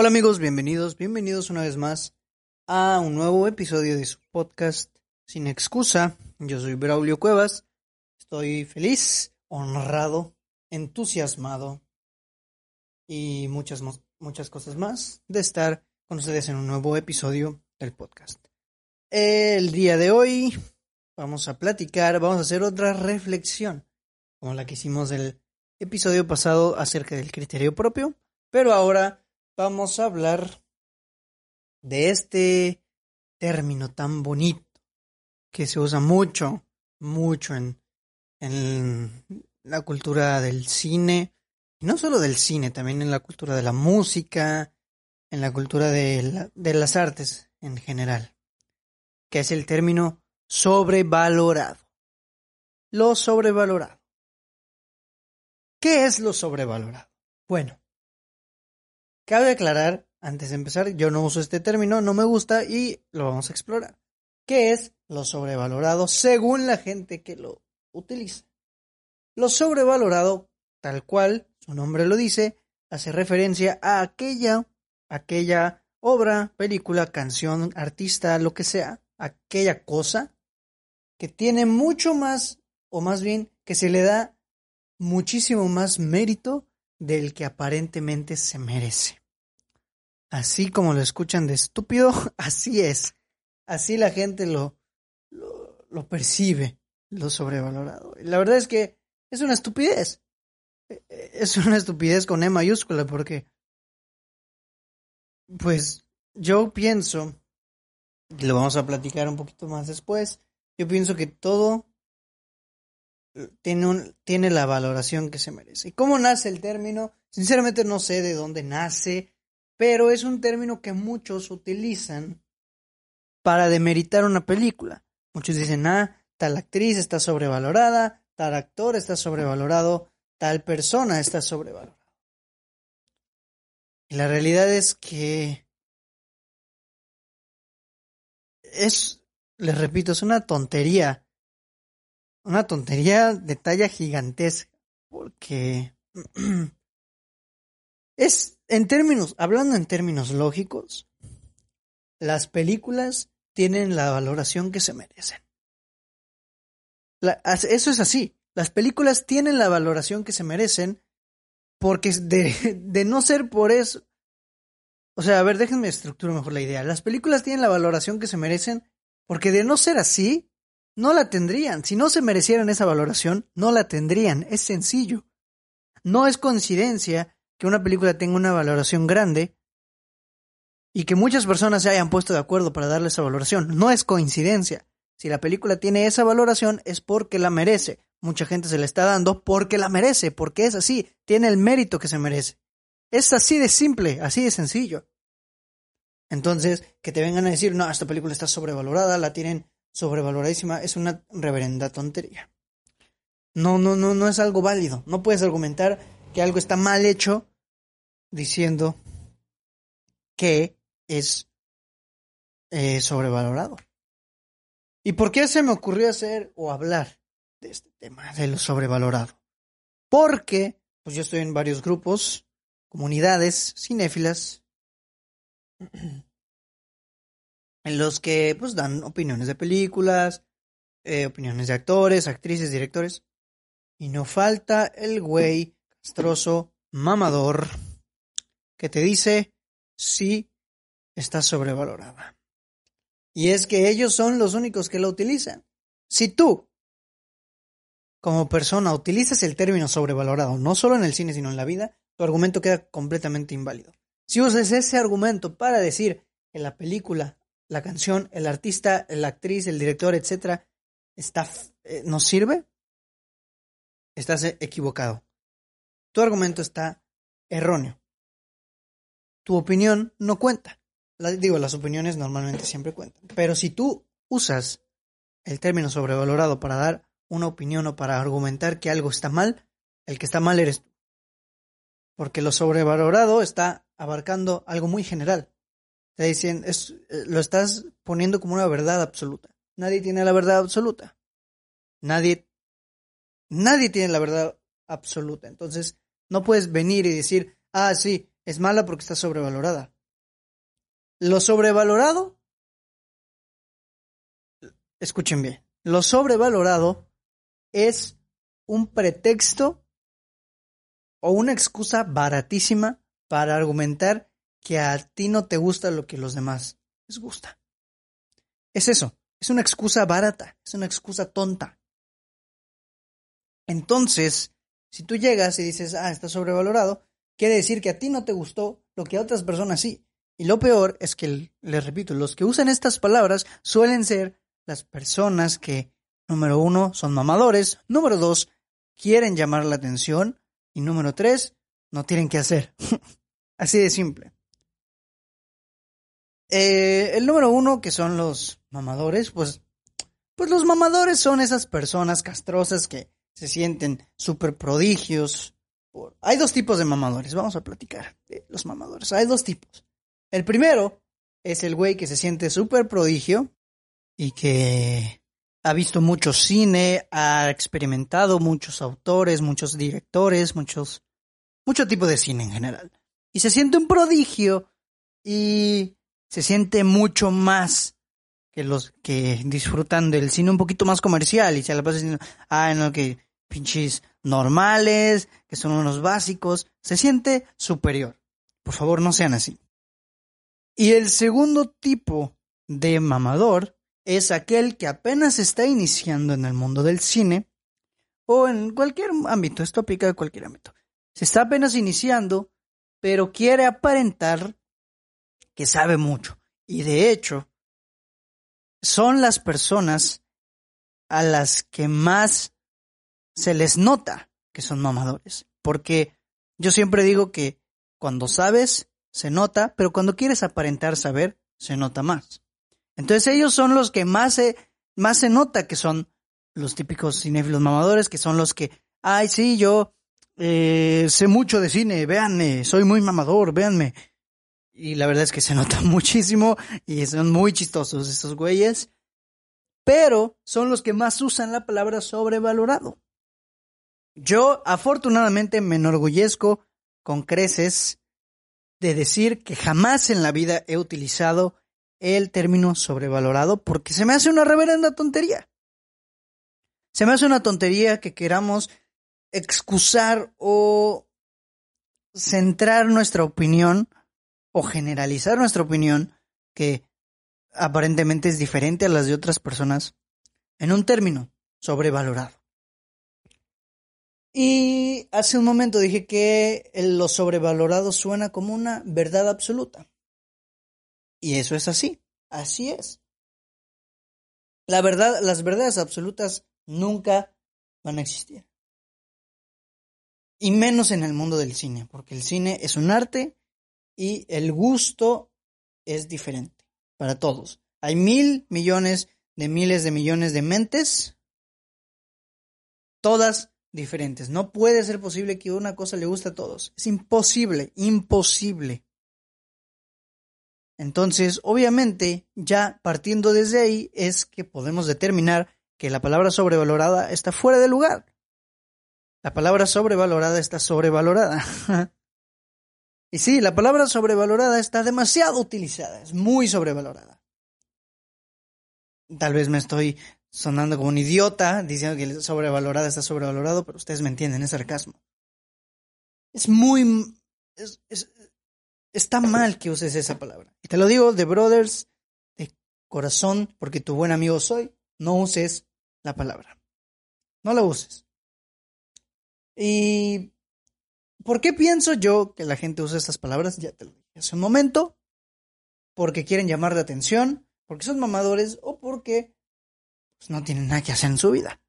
Hola amigos, bienvenidos, bienvenidos una vez más a un nuevo episodio de su podcast Sin excusa. Yo soy Braulio Cuevas. Estoy feliz, honrado, entusiasmado y muchas muchas cosas más de estar con ustedes en un nuevo episodio del podcast. El día de hoy vamos a platicar, vamos a hacer otra reflexión como la que hicimos el episodio pasado acerca del criterio propio, pero ahora vamos a hablar de este término tan bonito que se usa mucho, mucho en, en la cultura del cine, y no solo del cine, también en la cultura de la música, en la cultura de, de las artes en general, que es el término sobrevalorado. Lo sobrevalorado. ¿Qué es lo sobrevalorado? Bueno, cabe aclarar, antes de empezar, yo no uso este término, no me gusta y lo vamos a explorar. ¿Qué es lo sobrevalorado según la gente que lo utiliza? Lo sobrevalorado, tal cual su nombre lo dice, hace referencia a aquella, aquella obra, película, canción, artista, lo que sea, aquella cosa que tiene mucho más, o más bien que se le da muchísimo más mérito del que aparentemente se merece. Así como lo escuchan de estúpido, así es. Así la gente lo, lo, percibe, lo sobrevalorado. la verdad es que es una estupidez. E, e, es una estupidez con E mayúscula porque, pues, yo pienso, y lo vamos a platicar un poquito más después, yo pienso que todo tiene, un, tiene la valoración que se merece. ¿Y cómo nace el término? Sinceramente no sé de dónde nace, pero es un término que muchos utilizan para demeritar una película. Muchos dicen, ah, tal actriz está sobrevalorada, tal actor está sobrevalorado, tal persona está sobrevalorada. Y la realidad es que es, les repito, es una tontería una tontería de talla gigantesca, porque es en términos, hablando en términos lógicos, las películas tienen la valoración que se merecen. eso es así. Las películas tienen la valoración que se merecen porque de, de no ser por eso. O sea, a ver, déjenme estructurar mejor la idea. Las películas tienen la valoración que se merecen porque de no ser así, no la tendrían. Si no se merecieran esa valoración, no la tendrían. Es sencillo. No es coincidencia que una película tenga una valoración grande y que muchas personas se hayan puesto de acuerdo para darle esa valoración. No es coincidencia. Si la película tiene esa valoración es porque la merece. Mucha gente se la está dando porque la merece, porque es así, tiene el mérito que se merece. Es así de simple, así de sencillo. Entonces, que te vengan a decir, no, esta película está sobrevalorada, la tienen sobrevaloradísima es una reverenda tontería. No, no, no, no es algo válido. No puedes argumentar que algo está mal hecho diciendo que es eh, sobrevalorado. ¿Y por qué se me ocurrió hacer o hablar de este tema de lo sobrevalorado? Porque pues yo estoy en varios grupos, comunidades cinéfilas en los que pues dan opiniones de películas, eh, opiniones de actores, actrices, directores. Y no falta el güey castroso, mamador, que te dice si está sobrevalorada. Y es que ellos son los únicos que la utilizan. Si tú, como persona, utilizas el término sobrevalorado, no solo en el cine, sino en la vida, tu argumento queda completamente inválido. Si usas ese argumento para decir que la película la canción, el artista, la actriz, el director, etcétera, está, eh, ¿nos sirve? Estás equivocado. Tu argumento está erróneo. Tu opinión no cuenta. digo, las opiniones normalmente siempre cuentan. Pero si tú usas el término sobrevalorado para dar una opinión o para argumentar que algo está mal, el que está mal eres tú. Porque lo sobrevalorado está abarcando algo muy general. Te dicen, eh, lo estás poniendo como una verdad absoluta. Nadie tiene la verdad absoluta. Nadie, nadie tiene la verdad absoluta. Entonces, no puedes venir y decir, ah, sí, es mala porque está sobrevalorada. Lo sobrevalorado, escuchen bien, lo sobrevalorado es un pretexto o una excusa baratísima para argumentar que a ti no te gusta lo que los demás les gusta. Es eso, es una excusa barata, es una excusa tonta. Entonces, si tú llegas y dices, ah, está sobrevalorado, quiere decir que a ti no te gustó lo que a otras personas sí. Y lo peor es que, les repito, los que usan estas palabras suelen ser las personas que, número uno, son mamadores, número dos, quieren llamar la atención y número tres, no tienen que hacer. Así de simple. Eh, el número uno, que son los mamadores, pues, pues los mamadores son esas personas castrosas que se sienten súper prodigios. Hay dos tipos de mamadores, vamos a platicar de los mamadores. Hay dos tipos. El primero es el güey que se siente súper prodigio y que ha visto mucho cine, ha experimentado muchos autores, muchos directores, muchos, mucho tipo de cine en general. Y se siente un prodigio y se siente mucho más que los que disfrutan del cine un poquito más comercial y se la pasa diciendo, ah, no, que pinches normales, que son unos básicos, se siente superior. Por favor, no sean así. Y el segundo tipo de mamador es aquel que apenas está iniciando en el mundo del cine o en cualquier ámbito, esto aplica a cualquier ámbito. Se está apenas iniciando, pero quiere aparentar que sabe mucho. Y de hecho, son las personas a las que más se les nota que son mamadores. Porque yo siempre digo que cuando sabes, se nota, pero cuando quieres aparentar saber, se nota más. Entonces ellos son los que más se, más se nota que son los típicos cinéfilos mamadores, que son los que, ay, sí, yo eh, sé mucho de cine, véanme, soy muy mamador, véanme. Y la verdad es que se nota muchísimo y son muy chistosos estos güeyes. Pero son los que más usan la palabra sobrevalorado. Yo afortunadamente me enorgullezco con creces de decir que jamás en la vida he utilizado el término sobrevalorado porque se me hace una reverenda tontería. Se me hace una tontería que queramos excusar o centrar nuestra opinión o generalizar nuestra opinión que aparentemente es diferente a las de otras personas en un término sobrevalorado. Y hace un momento dije que lo sobrevalorado suena como una verdad absoluta. Y eso es así, así es. La verdad, las verdades absolutas nunca van a existir. Y menos en el mundo del cine, porque el cine es un arte y el gusto es diferente para todos. Hay mil millones de miles de millones de mentes, todas diferentes. No puede ser posible que una cosa le guste a todos. Es imposible, imposible. Entonces, obviamente, ya partiendo desde ahí es que podemos determinar que la palabra sobrevalorada está fuera de lugar. La palabra sobrevalorada está sobrevalorada. y sí, la palabra sobrevalorada está demasiado utilizada, es muy sobrevalorada. Tal vez me estoy sonando como un idiota, diciendo que sobrevalorada está sobrevalorado, pero ustedes me entienden, es sarcasmo. Es muy... Es, está mal que uses esa palabra. Y te lo digo de brothers, de corazón, porque tu buen amigo soy, no uses la palabra. No la uses. ¿Y por qué pienso yo que la gente usa estas palabras? Ya te lo dije hace un momento. Porque quieren llamar la atención, porque son mamadores o porque pues no tienen nada que hacer en su vida.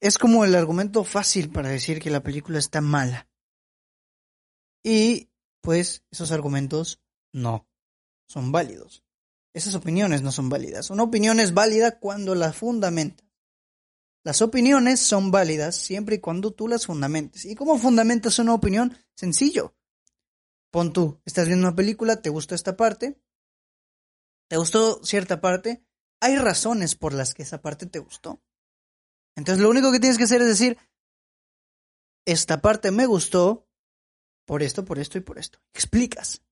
Es como el argumento fácil para decir que la película está mala. Y pues esos argumentos no son válidos. Esas opiniones no son válidas. Una opinión es válida cuando la fundamenta. Las opiniones son válidas siempre y cuando tú las fundamentes. ¿Y cómo fundamentas una opinión? Sencillo. Pon tú, estás viendo una película, te gustó esta parte, te gustó cierta parte, hay razones por las que esa parte te gustó. Entonces lo único que tienes que hacer es decir, esta parte me gustó por esto, por esto y por esto. Explicas.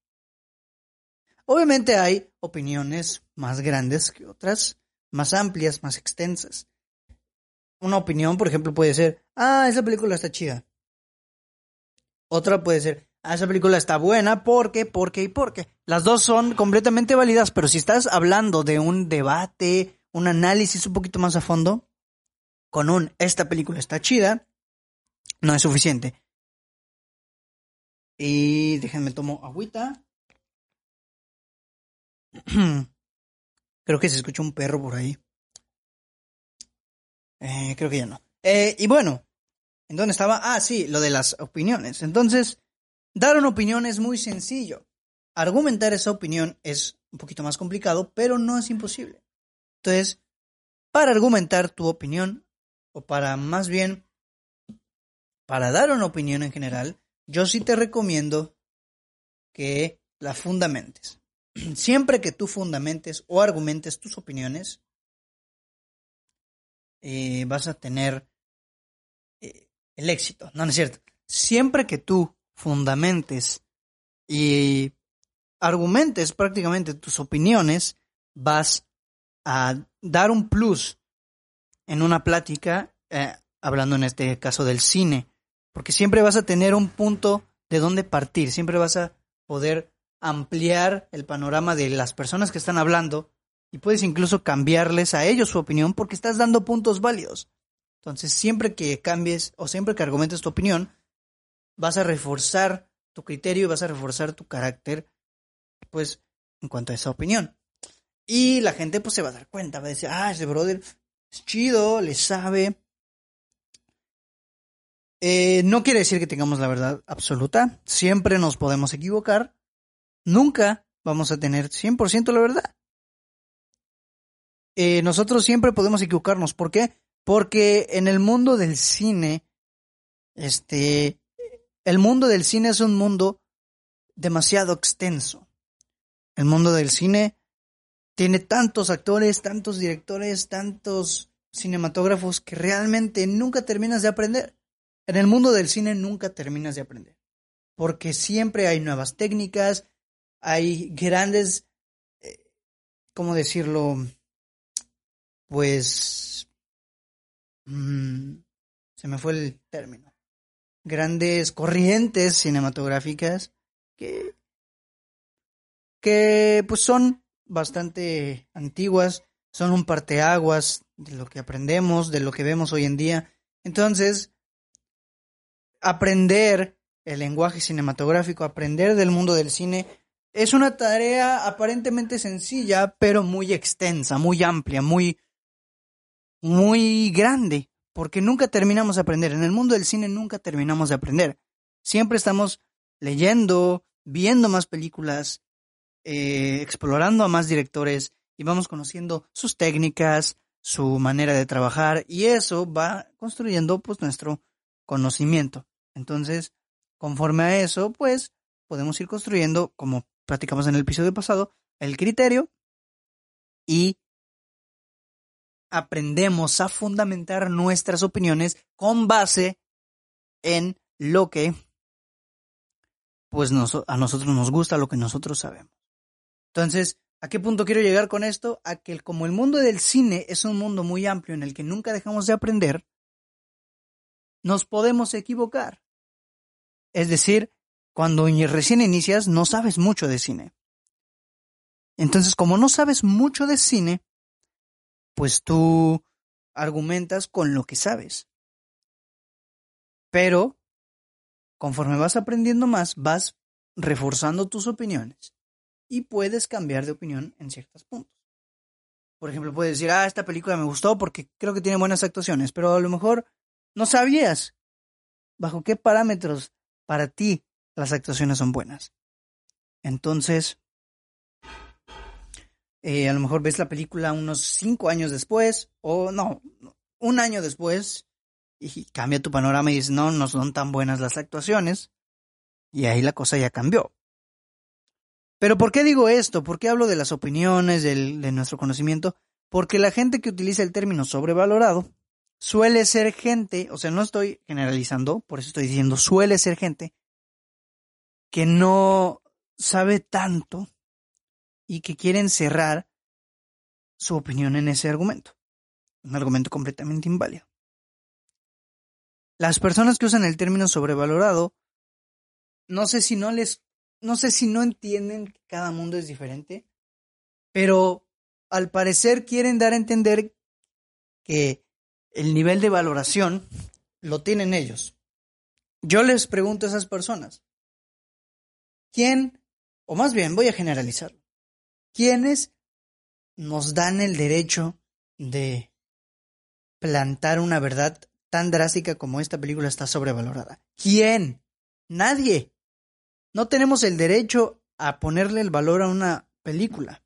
Obviamente hay opiniones más grandes que otras, más amplias, más extensas. Una opinión, por ejemplo, puede ser, ah, esa película está chida. Otra puede ser, esa película está buena porque, porque y porque. Las dos son completamente válidas, pero si estás hablando de un debate, un análisis un poquito más a fondo, con un, esta película está chida, no es suficiente. Y déjenme tomo agüita. Creo que se escucha un perro por ahí. Eh, creo que ya no. Eh, y bueno, ¿en dónde estaba? Ah, sí, lo de las opiniones. Entonces, dar una opinión es muy sencillo. Argumentar esa opinión es un poquito más complicado, pero no es imposible. Entonces, para argumentar tu opinión, o para más bien, para dar una opinión en general, yo sí te recomiendo que la fundamentes. Siempre que tú fundamentes o argumentes tus opiniones, eh, vas a tener eh, el éxito. No, no es cierto. Siempre que tú fundamentes y argumentes prácticamente tus opiniones, vas a dar un plus en una plática, eh, hablando en este caso del cine, porque siempre vas a tener un punto de dónde partir, siempre vas a poder ampliar el panorama de las personas que están hablando y puedes incluso cambiarles a ellos su opinión porque estás dando puntos válidos. Entonces, siempre que cambies o siempre que argumentes tu opinión, vas a reforzar tu criterio y vas a reforzar tu carácter, pues, en cuanto a esa opinión. Y la gente, pues, se va a dar cuenta, va a decir, ah, ese brother es chido, le sabe, eh, no quiere decir que tengamos la verdad absoluta. Siempre nos podemos equivocar. Nunca vamos a tener 100% la verdad. Eh, nosotros siempre podemos equivocarnos. ¿Por qué? Porque en el mundo del cine, este, el mundo del cine es un mundo demasiado extenso. El mundo del cine tiene tantos actores, tantos directores, tantos cinematógrafos que realmente nunca terminas de aprender. En el mundo del cine nunca terminas de aprender, porque siempre hay nuevas técnicas, hay grandes, eh, ¿cómo decirlo? Pues... Mm, se me fue el término. Grandes corrientes cinematográficas que, que pues son bastante antiguas, son un parteaguas de lo que aprendemos, de lo que vemos hoy en día. Entonces, aprender el lenguaje cinematográfico, aprender del mundo del cine, es una tarea aparentemente sencilla, pero muy extensa, muy amplia, muy, muy grande, porque nunca terminamos de aprender. En el mundo del cine nunca terminamos de aprender. Siempre estamos leyendo, viendo más películas, eh, explorando a más directores y vamos conociendo sus técnicas, su manera de trabajar y eso va construyendo pues nuestro conocimiento. Entonces, conforme a eso, pues podemos ir construyendo, como platicamos en el episodio pasado, el criterio y aprendemos a fundamentar nuestras opiniones con base en lo que pues a nosotros nos gusta, lo que nosotros sabemos. Entonces, ¿a qué punto quiero llegar con esto? A que como el mundo del cine es un mundo muy amplio en el que nunca dejamos de aprender, nos podemos equivocar. Es decir, cuando recién inicias no sabes mucho de cine. Entonces, como no sabes mucho de cine, pues tú argumentas con lo que sabes. Pero, conforme vas aprendiendo más, vas reforzando tus opiniones y puedes cambiar de opinión en ciertos puntos. Por ejemplo, puedes decir, ah, esta película me gustó porque creo que tiene buenas actuaciones, pero a lo mejor no sabías bajo qué parámetros para ti las actuaciones son buenas. Entonces, eh, a lo mejor ves la película unos cinco años después, o no, un año después, y cambia tu panorama y dices, no, no son tan buenas las actuaciones, y ahí la cosa ya cambió. Pero ¿por qué digo esto? ¿Por qué hablo de las opiniones, de nuestro conocimiento? Porque la gente que utiliza el término sobrevalorado suele ser gente, o sea, no estoy generalizando, por eso estoy diciendo suele ser gente que no sabe tanto y que quiere encerrar su opinión en ese argumento. Un argumento completamente inválido. Las personas que usan el término sobrevalorado, no sé si no les, no sé si no entienden que cada mundo es diferente, pero al parecer quieren dar a entender que el nivel de valoración lo tienen ellos. Yo les pregunto a esas personas, ¿quién, o más bien voy a generalizar, quiénes nos dan el derecho de plantar una verdad tan drástica como esta película está sobrevalorada? ¿Quién? Nadie. No tenemos el derecho a ponerle el valor a una película,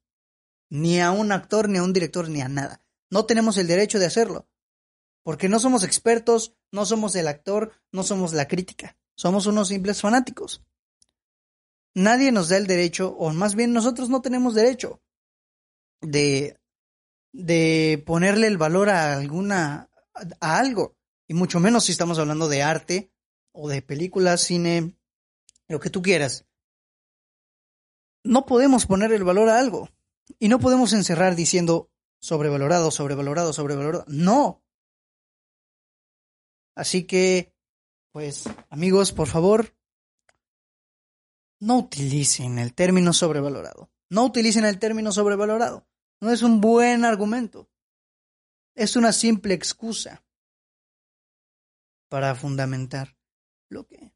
ni a un actor, ni a un director, ni a nada. No tenemos el derecho de hacerlo. Porque no somos expertos, no somos el actor, no somos la crítica. Somos unos simples fanáticos. Nadie nos da el derecho, o más bien nosotros no tenemos derecho de, de ponerle el valor a alguna, a algo. Y mucho menos si estamos hablando de arte o de películas, cine, lo que tú quieras. No podemos poner el valor a algo. Y no podemos encerrar diciendo sobrevalorado, sobrevalorado, sobrevalorado. No, Así que, pues, amigos, por favor, no utilicen el término sobrevalorado. No utilicen el término sobrevalorado. No es un buen argumento. Es una simple excusa para fundamentar lo que,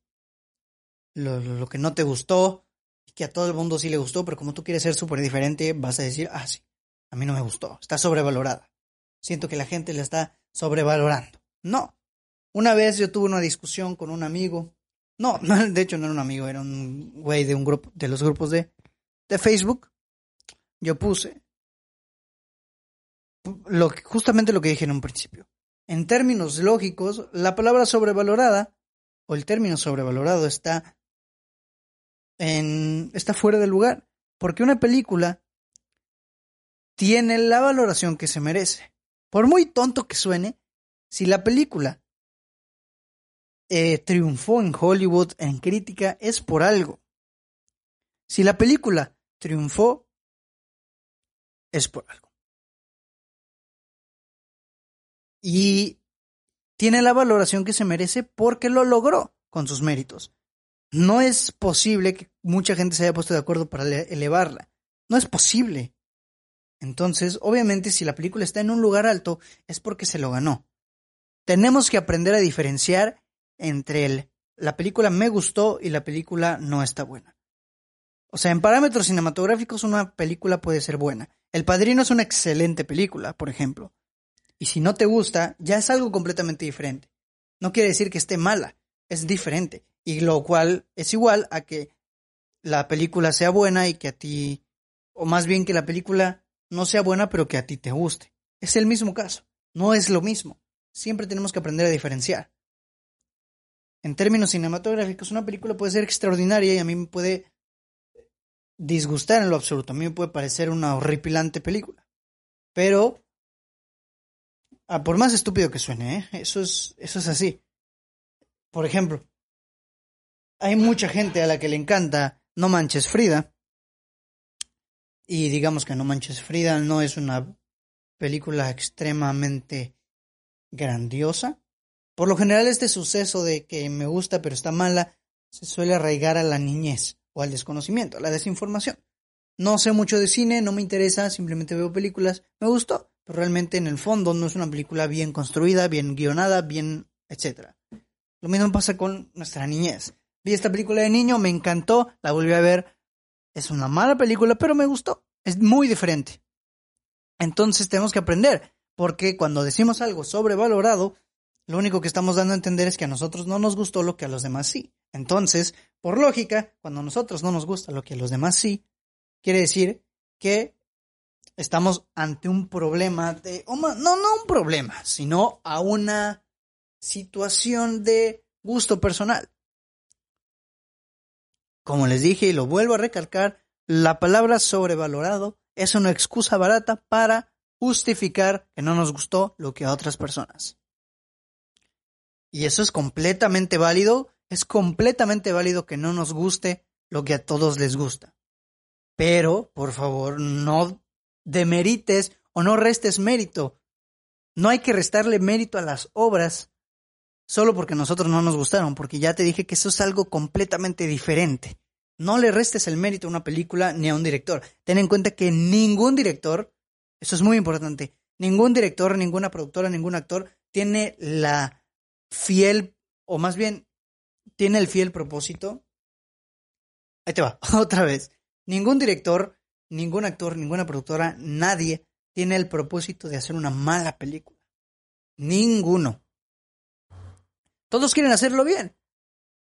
lo, lo que no te gustó y que a todo el mundo sí le gustó, pero como tú quieres ser súper diferente, vas a decir, ah, sí, a mí no me gustó, está sobrevalorada. Siento que la gente la está sobrevalorando. No, una vez yo tuve una discusión con un amigo. No, de hecho no era un amigo, era un güey de un grupo, de los grupos de, de Facebook. Yo puse lo justamente lo que dije en un principio. En términos lógicos, la palabra sobrevalorada o el término sobrevalorado está en está fuera de lugar, porque una película tiene la valoración que se merece. Por muy tonto que suene, si la película eh, triunfó en Hollywood en crítica es por algo. Si la película triunfó, es por algo. Y tiene la valoración que se merece porque lo logró con sus méritos. No es posible que mucha gente se haya puesto de acuerdo para elevarla. No es posible. Entonces, obviamente, si la película está en un lugar alto, es porque se lo ganó. Tenemos que aprender a diferenciar entre el la película me gustó y la película no está buena. O sea, en parámetros cinematográficos una película puede ser buena. El Padrino es una excelente película, por ejemplo. Y si no te gusta, ya es algo completamente diferente. No quiere decir que esté mala, es diferente. Y lo cual es igual a que la película sea buena y que a ti, o más bien que la película no sea buena, pero que a ti te guste. Es el mismo caso, no es lo mismo. Siempre tenemos que aprender a diferenciar en términos cinematográficos, una película puede ser extraordinaria y a mí me puede disgustar en lo absoluto. A mí me puede parecer una horripilante película. Pero, por más estúpido que suene, ¿eh? eso, es, eso es así. Por ejemplo, hay mucha gente a la que le encanta No Manches Frida. Y digamos que No Manches Frida no es una película extremadamente grandiosa. Por lo general este suceso de que me gusta pero está mala se suele arraigar a la niñez o al desconocimiento, a la desinformación. No sé mucho de cine, no me interesa, simplemente veo películas, me gustó, pero realmente en el fondo no es una película bien construida, bien guionada, bien, etc. Lo mismo pasa con nuestra niñez. Vi esta película de niño, me encantó, la volví a ver. Es una mala película, pero me gustó. Es muy diferente. Entonces tenemos que aprender, porque cuando decimos algo sobrevalorado, lo único que estamos dando a entender es que a nosotros no nos gustó lo que a los demás sí. Entonces, por lógica, cuando a nosotros no nos gusta lo que a los demás sí, quiere decir que estamos ante un problema de, no, no un problema, sino a una situación de gusto personal. Como les dije y lo vuelvo a recalcar, la palabra sobrevalorado es una excusa barata para justificar que no nos gustó lo que a otras personas. Y eso es completamente válido. Es completamente válido que no nos guste lo que a todos les gusta. Pero, por favor, no demerites o no restes mérito. No hay que restarle mérito a las obras solo porque a nosotros no nos gustaron, porque ya te dije que eso es algo completamente diferente. No le restes el mérito a una película ni a un director. Ten en cuenta que ningún director, eso es muy importante, ningún director, ninguna productora, ningún actor tiene la fiel, o más bien, tiene el fiel propósito. Ahí te va, otra vez. Ningún director, ningún actor, ninguna productora, nadie tiene el propósito de hacer una mala película. Ninguno. Todos quieren hacerlo bien.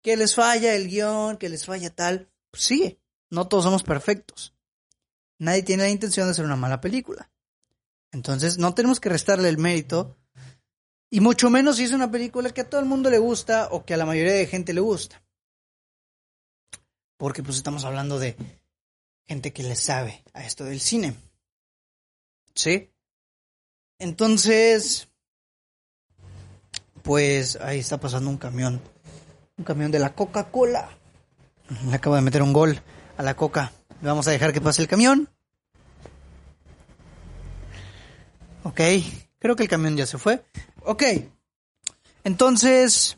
Que les falla el guion, que les falla tal. Pues sí, no todos somos perfectos. Nadie tiene la intención de hacer una mala película. Entonces no tenemos que restarle el mérito. Y mucho menos si es una película que a todo el mundo le gusta o que a la mayoría de gente le gusta. Porque pues estamos hablando de gente que le sabe a esto del cine. ¿Sí? Entonces, pues ahí está pasando un camión. Un camión de la Coca-Cola. Le acabo de meter un gol a la Coca. Vamos a dejar que pase el camión. Ok, creo que el camión ya se fue. Ok, entonces,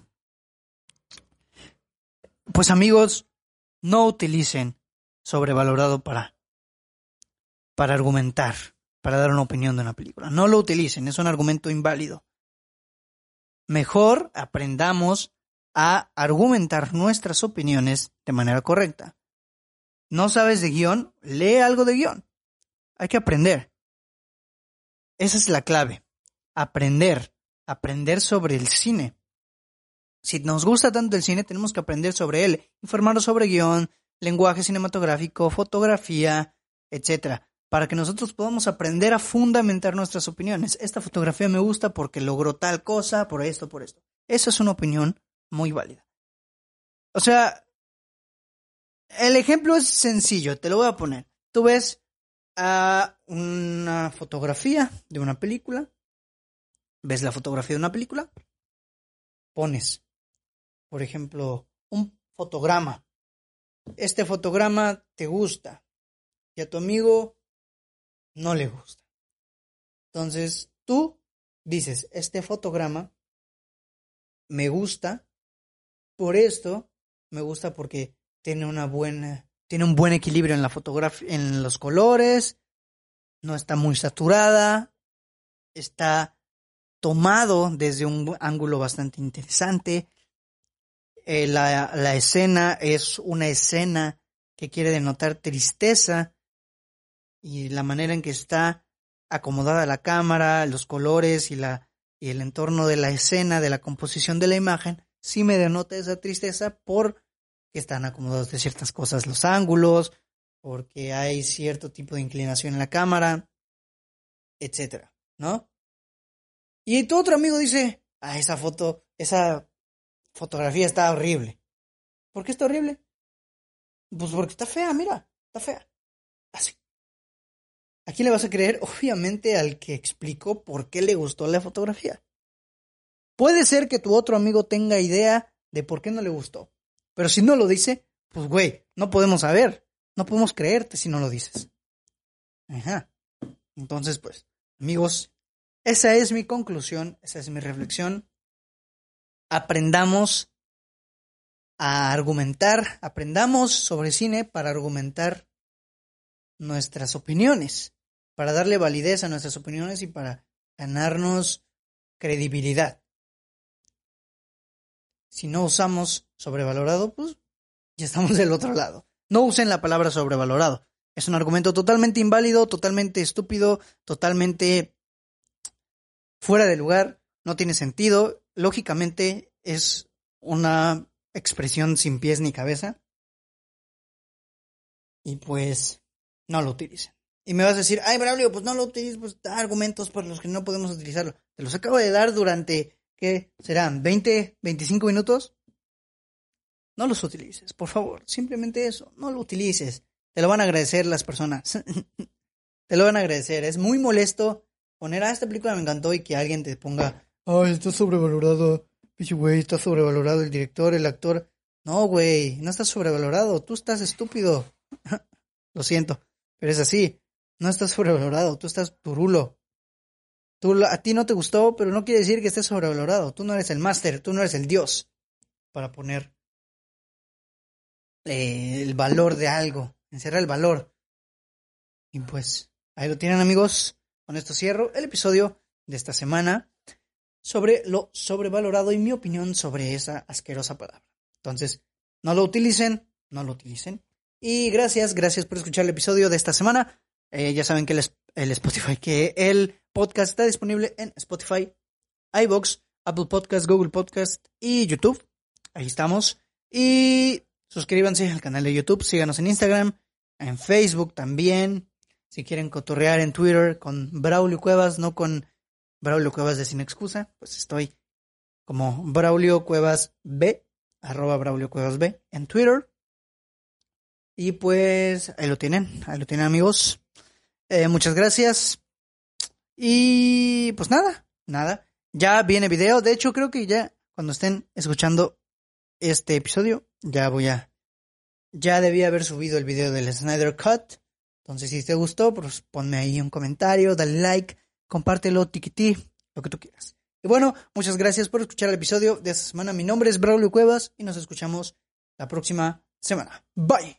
pues amigos, no utilicen sobrevalorado para, para argumentar, para dar una opinión de una película. No lo utilicen, es un argumento inválido. Mejor aprendamos a argumentar nuestras opiniones de manera correcta. ¿No sabes de guion? Lee algo de guion. Hay que aprender. Esa es la clave. Aprender. Aprender sobre el cine. Si nos gusta tanto el cine, tenemos que aprender sobre él, informarnos sobre guion, lenguaje cinematográfico, fotografía, etc. Para que nosotros podamos aprender a fundamentar nuestras opiniones. Esta fotografía me gusta porque logró tal cosa, por esto, por esto. Esa es una opinión muy válida. O sea, el ejemplo es sencillo, te lo voy a poner. Tú ves a una fotografía de una película, ves la fotografía de una película, pones, por ejemplo, un fotograma. Este fotograma te gusta y a tu amigo no le gusta. Entonces tú dices, este fotograma me gusta, por esto me gusta porque tiene una buena tiene un buen equilibrio en la fotografía, en los colores, no está muy saturada, está tomado desde un ángulo bastante interesante. Eh, la, escena es una escena que quiere denotar tristeza y la manera en que está acomodada la cámara, los colores y, la, y el entorno de la escena, de la composición de la imagen, sí me denota esa tristeza por que están acomodados de ciertas cosas los ángulos, porque hay cierto tipo de inclinación en la cámara, etcétera, ¿no? Y tu otro amigo dice, ah, esa foto, esa fotografía está horrible. ¿Por qué está horrible? Pues porque está fea, mira, está fea. Así. ¿A quién le vas a creer? Obviamente al que explicó por qué le gustó la fotografía. Puede ser que tu otro amigo tenga idea de por qué no le gustó. Pero si no lo dice, pues güey, no podemos saber. No podemos creerte si no lo dices. Ajá. Entonces, pues, amigos, esa es mi conclusión, esa es mi reflexión. Aprendamos a argumentar, aprendamos sobre cine para argumentar nuestras opiniones, para darle validez a nuestras opiniones y para ganarnos credibilidad si no usamos sobrevalorado, pues ya estamos del otro lado. No usen la palabra sobrevalorado. Es un argumento totalmente inválido, totalmente estúpido, totalmente fuera de lugar, no tiene sentido. Lógicamente es una expresión sin pies ni cabeza. Y pues no lo utilicen. Y me vas a decir, ay, Braulio, pues no lo utilices, pues da argumentos por los que no podemos utilizarlo. Te los acabo de dar durante ¿qué serán? ¿20, 25 minutos? No los utilices, por favor. Simplemente eso, no lo utilices. Te lo van a agradecer las personas. te lo van a agradecer. Es muy molesto poner, a ah, esta película me encantó y que alguien te ponga, ay, está sobrevalorado. Pichi güey, está sobrevalorado el director, el actor. No, güey, no estás sobrevalorado, tú estás estúpido. Lo siento, pero es así. No estás sobrevalorado, tú estás turulo. Tú, a ti no te gustó, pero no quiere decir que estés sobrevalorado. Tú no eres el máster, tú no eres el dios para poner eh, el valor de algo, encerrar el valor. Y pues, ahí lo tienen amigos. Con esto cierro el episodio de esta semana sobre lo sobrevalorado y mi opinión sobre esa asquerosa palabra. Entonces, no lo utilicen, no lo utilicen. Y gracias, gracias por escuchar el episodio de esta semana. Eh, ya saben que el, Spotify, que el podcast está disponible en Spotify, iBox, Apple Podcast, Google Podcast y YouTube. Ahí estamos. Y suscríbanse al canal de YouTube, síganos en Instagram, en Facebook también. Si quieren cotorrear en Twitter con Braulio Cuevas, no con Braulio Cuevas de Sin Excusa, pues estoy como Braulio Cuevas B, arroba Braulio Cuevas B en Twitter. Y pues ahí lo tienen, ahí lo tienen amigos. Eh, muchas gracias. Y pues nada, nada. Ya viene video. De hecho, creo que ya cuando estén escuchando este episodio, ya voy a... Ya debía haber subido el video del Snyder Cut. Entonces, si te gustó, pues ponme ahí un comentario, dale like compártelo, tiquití, lo que tú quieras. Y bueno, muchas gracias por escuchar el episodio de esta semana. Mi nombre es Braulio Cuevas y nos escuchamos la próxima semana. Bye.